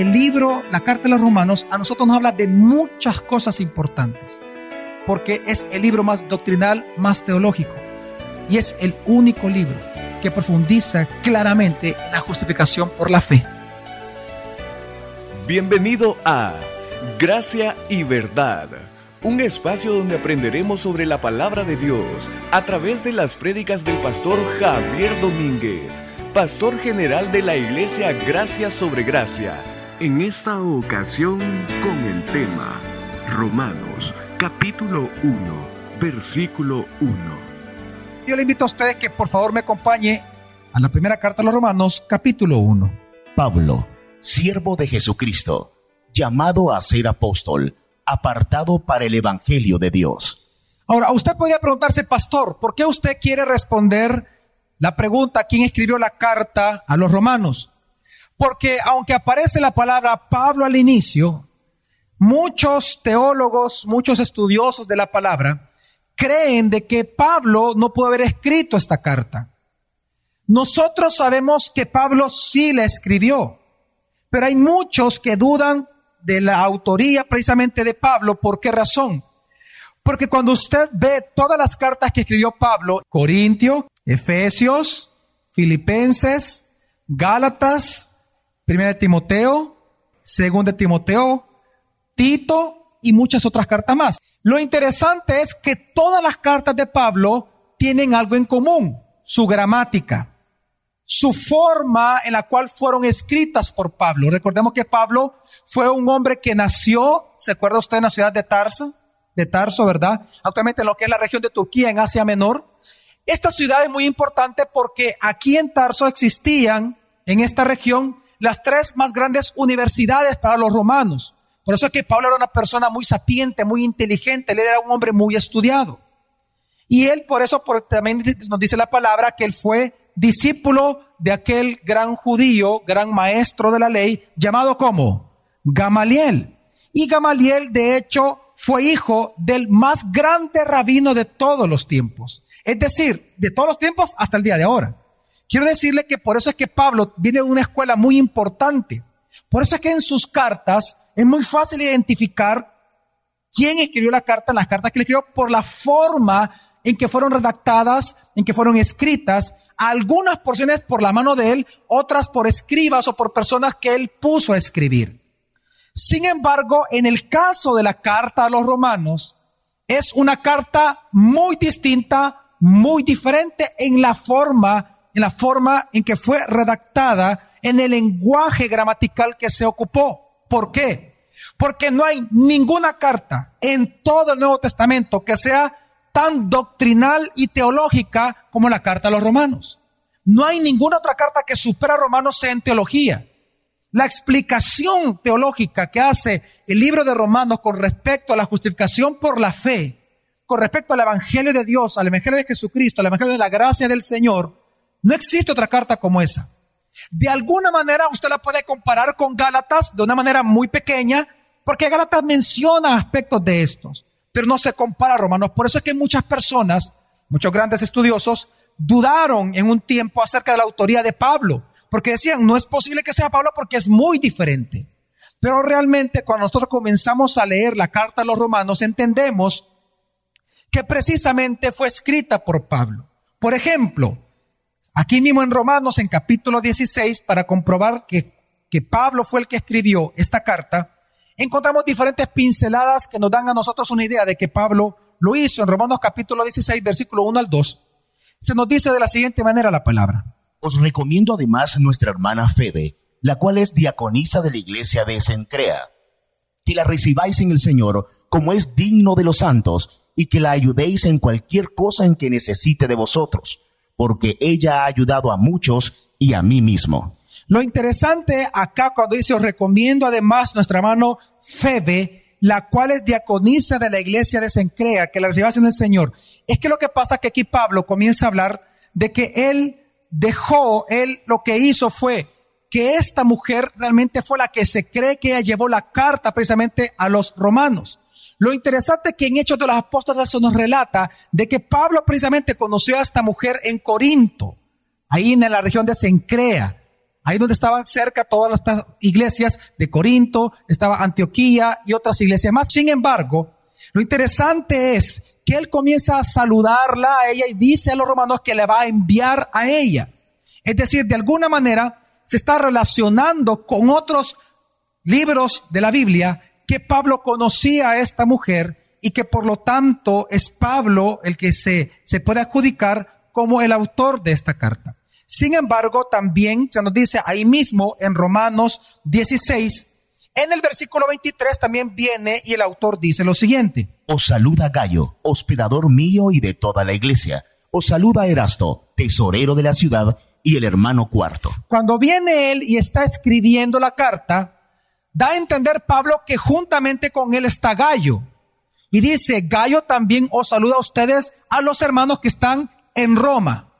el libro, la carta de los romanos, a nosotros nos habla de muchas cosas importantes, porque es el libro más doctrinal, más teológico, y es el único libro que profundiza claramente en la justificación por la fe. Bienvenido a Gracia y Verdad, un espacio donde aprenderemos sobre la palabra de Dios a través de las prédicas del pastor Javier Domínguez, pastor general de la iglesia Gracia sobre Gracia en esta ocasión con el tema Romanos capítulo 1, versículo 1. Yo le invito a ustedes que por favor me acompañe a la primera carta a los Romanos capítulo 1. Pablo, siervo de Jesucristo, llamado a ser apóstol, apartado para el Evangelio de Dios. Ahora, usted podría preguntarse, pastor, ¿por qué usted quiere responder la pregunta, ¿quién escribió la carta a los romanos? Porque aunque aparece la palabra Pablo al inicio, muchos teólogos, muchos estudiosos de la palabra, creen de que Pablo no pudo haber escrito esta carta. Nosotros sabemos que Pablo sí la escribió, pero hay muchos que dudan de la autoría precisamente de Pablo. ¿Por qué razón? Porque cuando usted ve todas las cartas que escribió Pablo, Corintio, Efesios, Filipenses, Gálatas, Primera de Timoteo, Segunda de Timoteo, Tito y muchas otras cartas más. Lo interesante es que todas las cartas de Pablo tienen algo en común, su gramática, su forma en la cual fueron escritas por Pablo. Recordemos que Pablo fue un hombre que nació, ¿se acuerda usted en la ciudad de Tarso? De Tarso, ¿verdad? Actualmente en lo que es la región de Turquía, en Asia Menor. Esta ciudad es muy importante porque aquí en Tarso existían, en esta región, las tres más grandes universidades para los romanos. Por eso es que Pablo era una persona muy sapiente, muy inteligente, él era un hombre muy estudiado. Y él, por eso también nos dice la palabra que él fue discípulo de aquel gran judío, gran maestro de la ley, llamado como Gamaliel. Y Gamaliel, de hecho, fue hijo del más grande rabino de todos los tiempos. Es decir, de todos los tiempos hasta el día de ahora. Quiero decirle que por eso es que Pablo viene de una escuela muy importante. Por eso es que en sus cartas es muy fácil identificar quién escribió la carta, las cartas que le escribió, por la forma en que fueron redactadas, en que fueron escritas, algunas porciones por la mano de él, otras por escribas o por personas que él puso a escribir. Sin embargo, en el caso de la carta a los romanos, es una carta muy distinta, muy diferente en la forma en la forma en que fue redactada, en el lenguaje gramatical que se ocupó. ¿Por qué? Porque no hay ninguna carta en todo el Nuevo Testamento que sea tan doctrinal y teológica como la carta a los romanos. No hay ninguna otra carta que supera a Romanos en teología. La explicación teológica que hace el libro de Romanos con respecto a la justificación por la fe, con respecto al Evangelio de Dios, al Evangelio de Jesucristo, al Evangelio de la gracia del Señor, no existe otra carta como esa. De alguna manera usted la puede comparar con Gálatas de una manera muy pequeña, porque Gálatas menciona aspectos de estos, pero no se compara a Romanos. Por eso es que muchas personas, muchos grandes estudiosos, dudaron en un tiempo acerca de la autoría de Pablo, porque decían, no es posible que sea Pablo porque es muy diferente. Pero realmente cuando nosotros comenzamos a leer la carta a los romanos, entendemos que precisamente fue escrita por Pablo. Por ejemplo, Aquí mismo en Romanos, en capítulo 16, para comprobar que, que Pablo fue el que escribió esta carta, encontramos diferentes pinceladas que nos dan a nosotros una idea de que Pablo lo hizo en Romanos capítulo 16, versículo 1 al 2. Se nos dice de la siguiente manera la palabra. Os recomiendo además a nuestra hermana Febe, la cual es diaconisa de la iglesia de Sencrea, que la recibáis en el Señor como es digno de los santos y que la ayudéis en cualquier cosa en que necesite de vosotros porque ella ha ayudado a muchos y a mí mismo. Lo interesante acá cuando dice, os recomiendo además nuestra mano Febe, la cual es diaconisa de la iglesia de Sencrea, que la recibas en el Señor. Es que lo que pasa es que aquí Pablo comienza a hablar de que él dejó, él lo que hizo fue que esta mujer realmente fue la que se cree que ella llevó la carta precisamente a los romanos. Lo interesante es que en Hechos de los Apóstoles eso nos relata de que Pablo precisamente conoció a esta mujer en Corinto, ahí en la región de Sencrea. ahí donde estaban cerca todas estas iglesias de Corinto, estaba Antioquía y otras iglesias más. Sin embargo, lo interesante es que él comienza a saludarla a ella y dice a los romanos que le va a enviar a ella. Es decir, de alguna manera se está relacionando con otros libros de la Biblia que Pablo conocía a esta mujer y que por lo tanto es Pablo el que se, se puede adjudicar como el autor de esta carta. Sin embargo, también se nos dice ahí mismo en Romanos 16, en el versículo 23 también viene y el autor dice lo siguiente. Os saluda Gallo, hospedador mío y de toda la iglesia. Os saluda Erasto, tesorero de la ciudad, y el hermano cuarto. Cuando viene él y está escribiendo la carta, da a entender Pablo que juntamente con él está Gallo. Y dice, Gallo también os saluda a ustedes, a los hermanos que están en Roma.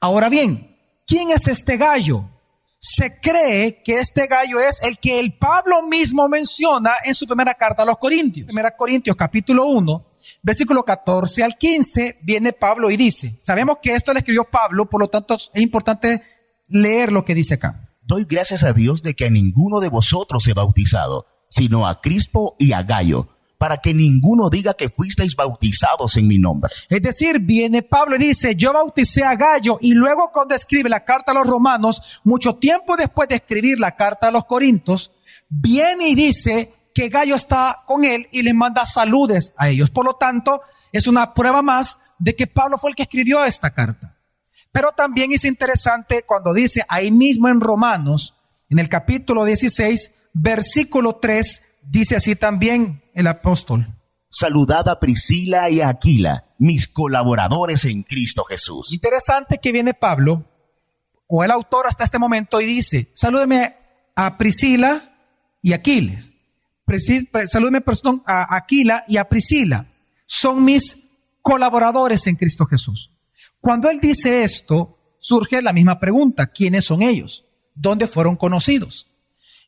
Ahora bien, ¿quién es este Gallo? Se cree que este gallo es el que el Pablo mismo menciona en su primera carta a los Corintios. Primera Corintios capítulo 1, versículo 14 al 15, viene Pablo y dice, sabemos que esto le escribió Pablo, por lo tanto es importante leer lo que dice acá. Doy gracias a Dios de que a ninguno de vosotros he bautizado, sino a Crispo y a Gallo, para que ninguno diga que fuisteis bautizados en mi nombre. Es decir, viene Pablo y dice, yo bauticé a Gallo y luego cuando escribe la carta a los romanos, mucho tiempo después de escribir la carta a los corintios, viene y dice que Gallo está con él y les manda saludes a ellos. Por lo tanto, es una prueba más de que Pablo fue el que escribió esta carta. Pero también es interesante cuando dice ahí mismo en Romanos, en el capítulo 16, versículo 3, dice así también el apóstol. Saludad a Priscila y a Aquila, mis colaboradores en Cristo Jesús. Interesante que viene Pablo, o el autor hasta este momento, y dice, salúdeme a Priscila y Aquiles. Precis, salúdeme perdón, a Aquila y a Priscila. Son mis colaboradores en Cristo Jesús. Cuando él dice esto, surge la misma pregunta, ¿quiénes son ellos? ¿Dónde fueron conocidos?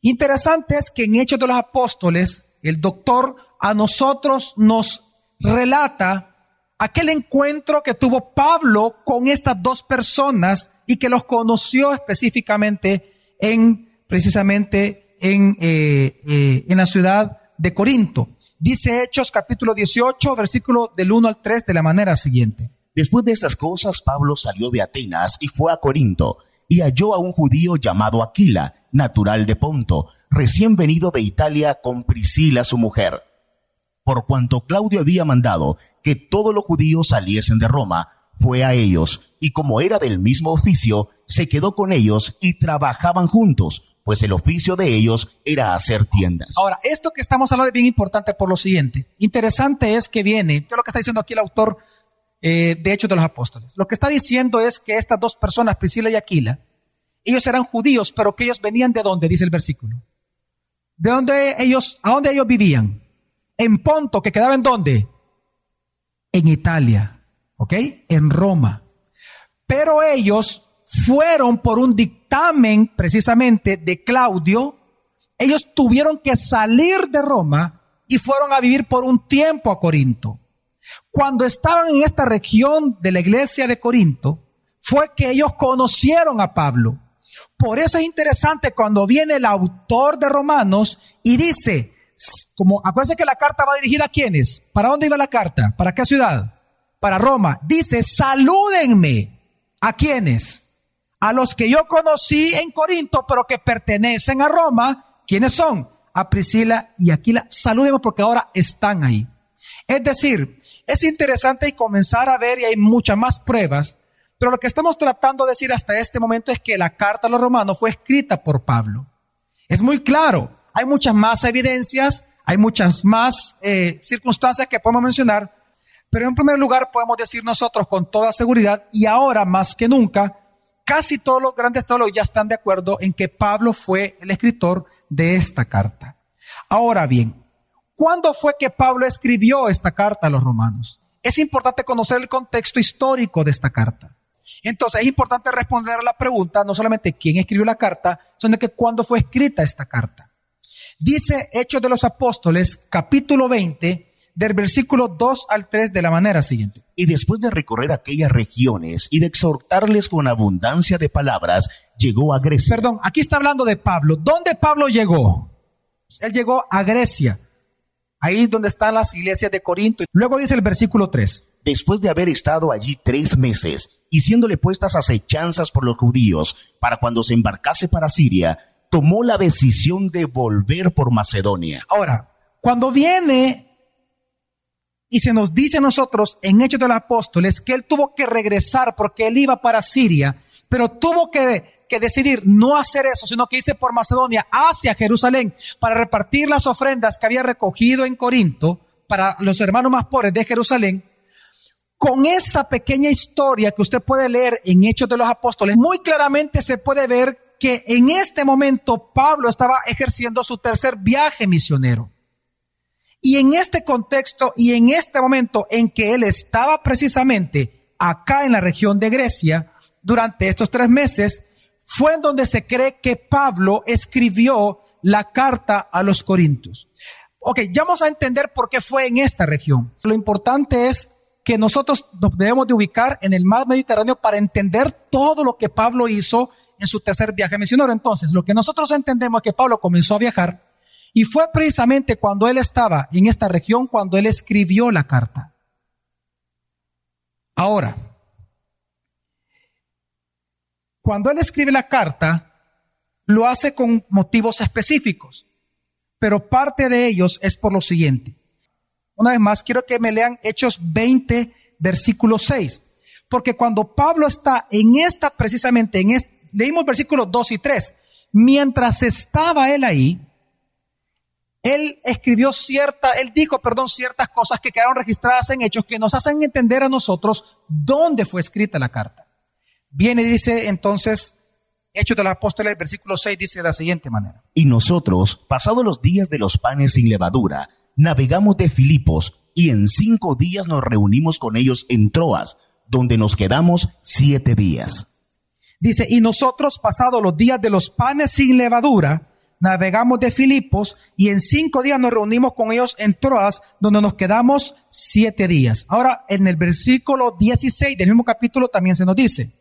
Interesante es que en Hechos de los Apóstoles, el doctor a nosotros nos relata aquel encuentro que tuvo Pablo con estas dos personas y que los conoció específicamente en, precisamente en, eh, eh, en la ciudad de Corinto. Dice Hechos capítulo 18, versículo del 1 al 3 de la manera siguiente. Después de estas cosas, Pablo salió de Atenas y fue a Corinto, y halló a un judío llamado Aquila, natural de Ponto, recién venido de Italia con Priscila su mujer. Por cuanto Claudio había mandado que todos los judíos saliesen de Roma, fue a ellos, y como era del mismo oficio, se quedó con ellos y trabajaban juntos, pues el oficio de ellos era hacer tiendas. Ahora, esto que estamos hablando es bien importante por lo siguiente. Interesante es que viene, ¿qué es lo que está diciendo aquí el autor eh, de Hechos de los Apóstoles? Lo que está diciendo es que estas dos personas, Priscila y Aquila, ellos eran judíos, pero que ellos venían de dónde, dice el versículo. ¿De dónde ellos, a dónde ellos vivían? En Ponto, que quedaba en dónde? En Italia, ¿ok? En Roma. Pero ellos fueron por un dictamen precisamente de Claudio. Ellos tuvieron que salir de Roma y fueron a vivir por un tiempo a Corinto. Cuando estaban en esta región de la iglesia de Corinto, fue que ellos conocieron a Pablo. Por eso es interesante cuando viene el autor de Romanos y dice, como acuérdense que la carta va dirigida a quiénes? ¿Para dónde iba la carta? ¿Para qué ciudad? Para Roma. Dice, salúdenme. ¿A quiénes? A los que yo conocí en Corinto, pero que pertenecen a Roma. ¿Quiénes son? A Priscila y Aquila. Salúdenme porque ahora están ahí. Es decir, es interesante y comenzar a ver, y hay muchas más pruebas, pero lo que estamos tratando de decir hasta este momento es que la carta a los romanos fue escrita por Pablo. Es muy claro, hay muchas más evidencias, hay muchas más eh, circunstancias que podemos mencionar, pero en primer lugar podemos decir nosotros con toda seguridad, y ahora más que nunca, casi todos los grandes teólogos ya están de acuerdo en que Pablo fue el escritor de esta carta. Ahora bien, ¿cuándo fue que Pablo escribió esta carta a los romanos? Es importante conocer el contexto histórico de esta carta. Entonces es importante responder a la pregunta, no solamente quién escribió la carta, sino que cuándo fue escrita esta carta. Dice Hechos de los Apóstoles, capítulo 20, del versículo 2 al 3 de la manera siguiente. Y después de recorrer aquellas regiones y de exhortarles con abundancia de palabras, llegó a Grecia. Perdón, aquí está hablando de Pablo. ¿Dónde Pablo llegó? Él llegó a Grecia. Ahí es donde están las iglesias de Corinto. Luego dice el versículo 3. Después de haber estado allí tres meses y siéndole puestas acechanzas por los judíos para cuando se embarcase para Siria, tomó la decisión de volver por Macedonia. Ahora, cuando viene y se nos dice a nosotros en Hechos de los Apóstoles que él tuvo que regresar porque él iba para Siria, pero tuvo que, decidir no hacer eso, sino que irse por Macedonia hacia Jerusalén para repartir las ofrendas que había recogido en Corinto para los hermanos más pobres de Jerusalén. Con esa pequeña historia que usted puede leer en Hechos de los Apóstoles, muy claramente se puede ver que en este momento Pablo estaba ejerciendo su tercer viaje misionero. Y en este contexto y en este momento en que él estaba precisamente acá en la región de Grecia, durante estos tres meses, fue en donde se cree que Pablo escribió la carta a los Corintios. Ok, ya vamos a entender por qué fue en esta región. Lo importante es que nosotros nos debemos de ubicar en el mar Mediterráneo para entender todo lo que Pablo hizo en su tercer viaje misionero. Entonces, lo que nosotros entendemos es que Pablo comenzó a viajar y fue precisamente cuando él estaba en esta región cuando él escribió la carta. Ahora, cuando él escribe la carta, lo hace con motivos específicos, pero parte de ellos es por lo siguiente. Una vez más, quiero que me lean Hechos 20, versículo 6, porque cuando Pablo está en esta, precisamente en este, leímos versículos 2 y 3, mientras estaba él ahí, él escribió cierta, él dijo, perdón, ciertas cosas que quedaron registradas en hechos que nos hacen entender a nosotros dónde fue escrita la carta. Viene y dice entonces, Hechos de los Apóstoles, versículo 6 dice de la siguiente manera. Y nosotros, pasados los días de los panes sin levadura, navegamos de Filipos y en cinco días nos reunimos con ellos en Troas, donde nos quedamos siete días. Dice, y nosotros, pasados los días de los panes sin levadura, navegamos de Filipos y en cinco días nos reunimos con ellos en Troas, donde nos quedamos siete días. Ahora, en el versículo 16 del mismo capítulo también se nos dice.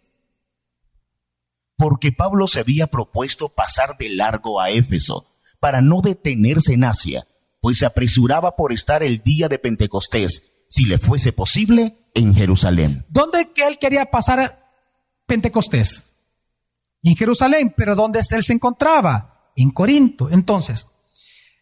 Porque Pablo se había propuesto pasar de largo a Éfeso para no detenerse en Asia, pues se apresuraba por estar el día de Pentecostés, si le fuese posible, en Jerusalén. ¿Dónde que él quería pasar Pentecostés? En Jerusalén, pero ¿dónde él se encontraba? en Corinto. Entonces,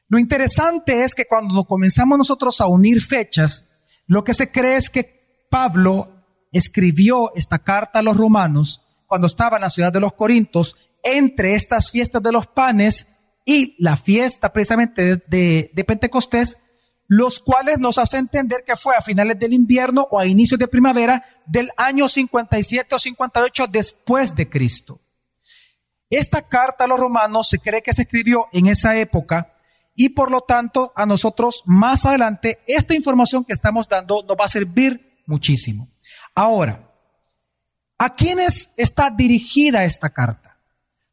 lo interesante es que cuando comenzamos nosotros a unir fechas, lo que se cree es que Pablo escribió esta carta a los romanos cuando estaba en la ciudad de los Corintos, entre estas fiestas de los panes y la fiesta precisamente de, de, Pentecostés, los cuales nos hace entender que fue a finales del invierno o a inicios de primavera del año 57 o 58 después de Cristo. Esta carta a los romanos se cree que se escribió en esa época y por lo tanto a nosotros más adelante esta información que estamos dando nos va a servir muchísimo. Ahora, ¿a quiénes está dirigida esta carta?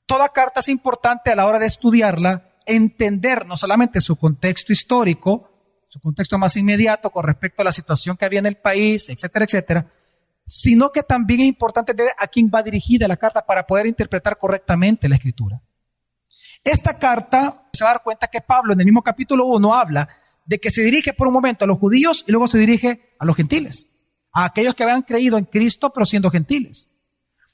Toda carta es importante a la hora de estudiarla, entender no solamente su contexto histórico, su contexto más inmediato con respecto a la situación que había en el país, etcétera, etcétera, sino que también es importante entender a quién va dirigida la carta para poder interpretar correctamente la escritura. Esta carta se va a dar cuenta que Pablo en el mismo capítulo 1 habla de que se dirige por un momento a los judíos y luego se dirige a los gentiles, a aquellos que habían creído en Cristo pero siendo gentiles.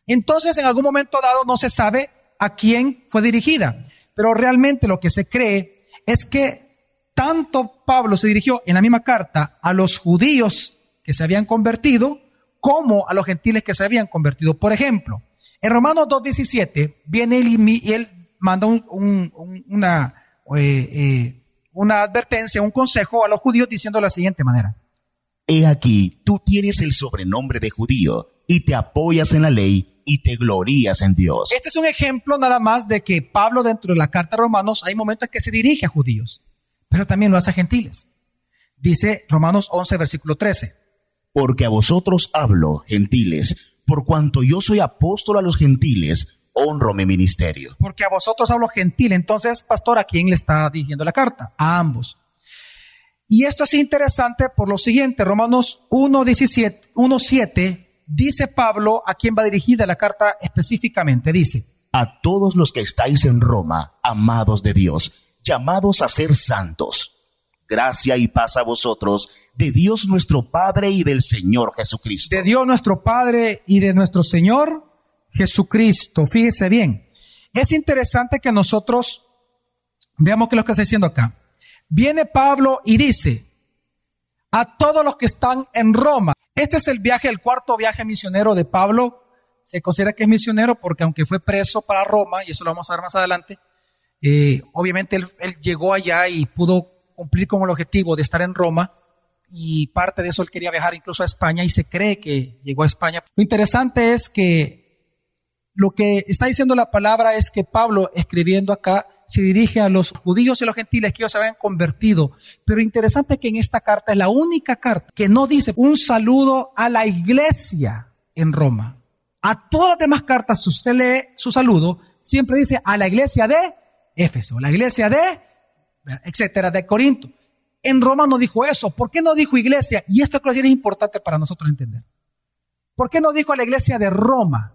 Entonces en algún momento dado no se sabe a quién fue dirigida, pero realmente lo que se cree es que tanto Pablo se dirigió en la misma carta a los judíos que se habían convertido como a los gentiles que se habían convertido. Por ejemplo, en Romanos 2.17 viene él y, él manda una, eh, eh, una advertencia, un consejo a los judíos diciendo de la siguiente manera. He aquí, tú tienes el sobrenombre de judío y te apoyas en la ley y te glorías en Dios. Este es un ejemplo nada más de que Pablo dentro de la carta a Romanos hay momentos en que se dirige a judíos, pero también lo hace a gentiles. Dice Romanos 11, versículo 13 porque a vosotros hablo, gentiles, por cuanto yo soy apóstol a los gentiles, honro mi ministerio. Porque a vosotros hablo gentil. Entonces, pastor, ¿a quién le está dirigiendo la carta? A ambos. Y esto es interesante por lo siguiente, Romanos 1.17, 1.7, dice Pablo, a quien va dirigida la carta específicamente, dice, A todos los que estáis en Roma, amados de Dios, llamados a ser santos, gracia y paz a vosotros, de Dios nuestro Padre y del Señor Jesucristo. de Dios nuestro Padre y de nuestro Señor Jesucristo. Fíjese bien, es interesante que nosotros veamos qué es lo que está diciendo acá. Viene Pablo y dice, a todos los que están en Roma, este es el viaje, el cuarto viaje misionero de Pablo, se considera que es misionero porque aunque fue preso para Roma, y eso lo vamos a ver más adelante, eh, obviamente él, él llegó allá y pudo cumplir con el objetivo de estar en Roma, y parte de eso él quería viajar incluso a España y se cree que llegó a España. Lo interesante es que lo que está diciendo la palabra es que Pablo, escribiendo acá, se dirige a los judíos y a los gentiles que ellos se habían convertido. Pero interesante que en esta carta es la única carta que no dice un saludo a la iglesia en Roma. A todas las demás cartas, si usted lee su saludo, siempre dice a la iglesia de Éfeso, la iglesia de, etcétera, de Corinto. En Roma no dijo eso. ¿Por qué no dijo iglesia? Y esto creo que es importante para nosotros entender. ¿Por qué no dijo a la iglesia de Roma?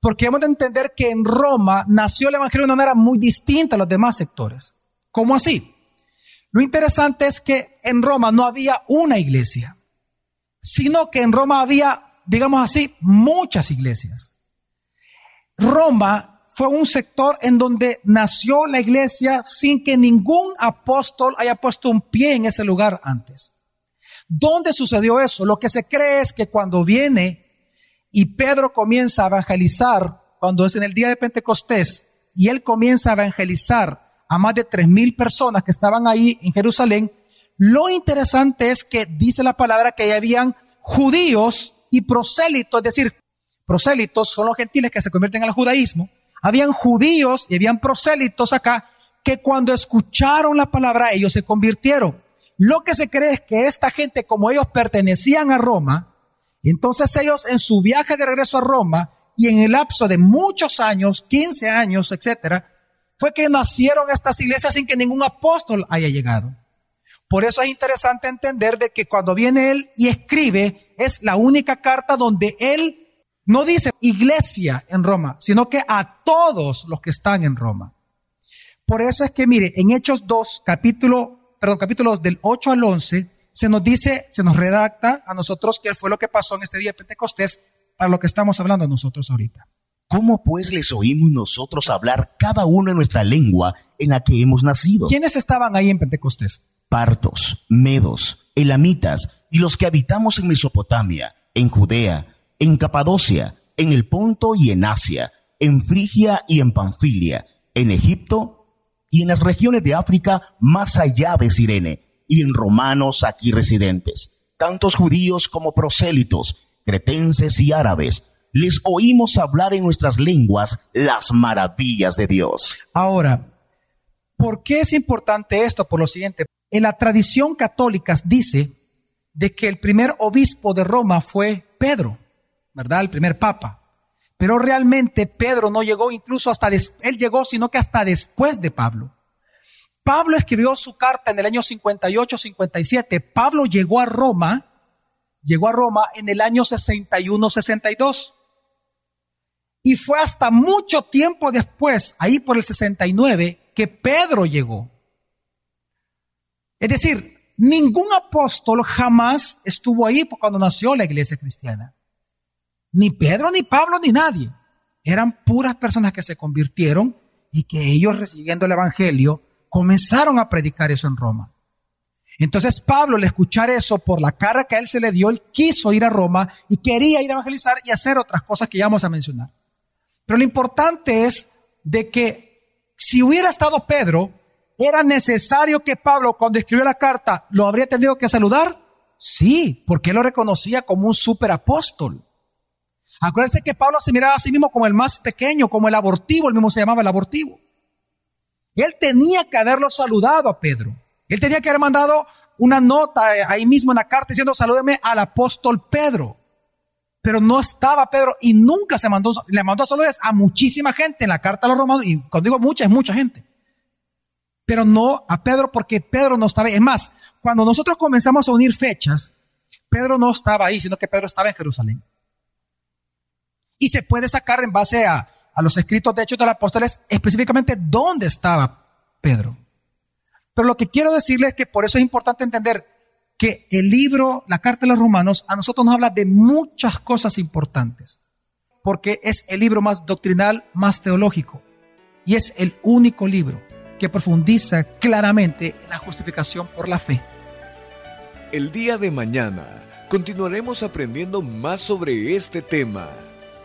Porque hemos de entender que en Roma nació el Evangelio de una manera muy distinta a los demás sectores. ¿Cómo así? Lo interesante es que en Roma no había una iglesia, sino que en Roma había, digamos así, muchas iglesias. Roma fue un sector en donde nació la iglesia sin que ningún apóstol haya puesto un pie en ese lugar antes. ¿Dónde sucedió eso? Lo que se cree es que cuando viene y Pedro comienza a evangelizar, cuando es en el día de Pentecostés, y él comienza a evangelizar a más de tres mil personas que estaban ahí en Jerusalén, lo interesante es que dice la palabra que habían judíos y prosélitos, es decir, prosélitos son los gentiles que se convierten al judaísmo, habían judíos y habían prosélitos acá que cuando escucharon la palabra ellos se convirtieron. Lo que se cree es que esta gente, como ellos pertenecían a Roma, entonces ellos en su viaje de regreso a Roma y en el lapso de muchos años, 15 años, etcétera, fue que nacieron estas iglesias sin que ningún apóstol haya llegado. Por eso es interesante entender de que cuando viene él y escribe, es la única carta donde él no dice iglesia en Roma, sino que a todos los que están en Roma. Por eso es que, mire, en Hechos 2, capítulo, perdón, capítulos del 8 al 11, se nos dice, se nos redacta a nosotros qué fue lo que pasó en este día de Pentecostés para lo que estamos hablando nosotros ahorita. ¿Cómo pues les oímos nosotros hablar cada uno en nuestra lengua en la que hemos nacido? ¿Quiénes estaban ahí en Pentecostés? Partos, medos, elamitas y los que habitamos en Mesopotamia, en Judea, en Capadocia, en el Ponto y en Asia, en Frigia y en Panfilia, en Egipto y en las regiones de África más allá de Sirene, y en romanos aquí residentes, tantos judíos como prosélitos, cretenses y árabes. Les oímos hablar en nuestras lenguas las maravillas de Dios. Ahora, ¿por qué es importante esto? Por lo siguiente, en la tradición católica dice de que el primer obispo de Roma fue Pedro. ¿verdad? El primer papa. Pero realmente Pedro no llegó incluso hasta, él llegó sino que hasta después de Pablo. Pablo escribió su carta en el año 58-57. Pablo llegó a Roma, llegó a Roma en el año 61-62. Y fue hasta mucho tiempo después, ahí por el 69, que Pedro llegó. Es decir, ningún apóstol jamás estuvo ahí cuando nació la iglesia cristiana. Ni Pedro, ni Pablo, ni nadie. Eran puras personas que se convirtieron y que ellos recibiendo el Evangelio comenzaron a predicar eso en Roma. Entonces Pablo, al escuchar eso por la cara que a él se le dio, él quiso ir a Roma y quería ir a evangelizar y hacer otras cosas que ya vamos a mencionar. Pero lo importante es de que si hubiera estado Pedro, ¿era necesario que Pablo cuando escribió la carta lo habría tenido que saludar? Sí, porque él lo reconocía como un superapóstol. Acuérdense que Pablo se miraba a sí mismo como el más pequeño, como el abortivo, el mismo se llamaba el abortivo. Él tenía que haberlo saludado a Pedro. Él tenía que haber mandado una nota eh, ahí mismo en la carta diciendo salúdeme al apóstol Pedro. Pero no estaba Pedro y nunca se mandó, le mandó saludos a muchísima gente en la carta a los romanos. Y cuando digo mucha, es mucha gente. pero no a Pedro porque Pedro no estaba ahí. Es más, cuando nosotros comenzamos a unir fechas, Pedro no estaba ahí, sino que Pedro estaba en Jerusalén. Y se puede sacar en base a, a los escritos de Hechos de los Apóstoles específicamente dónde estaba Pedro. Pero lo que quiero decirles es que por eso es importante entender que el libro, la carta de los romanos, a nosotros nos habla de muchas cosas importantes, porque es el libro más doctrinal, más teológico, y es el único libro que profundiza claramente en la justificación por la fe. El día de mañana continuaremos aprendiendo más sobre este tema.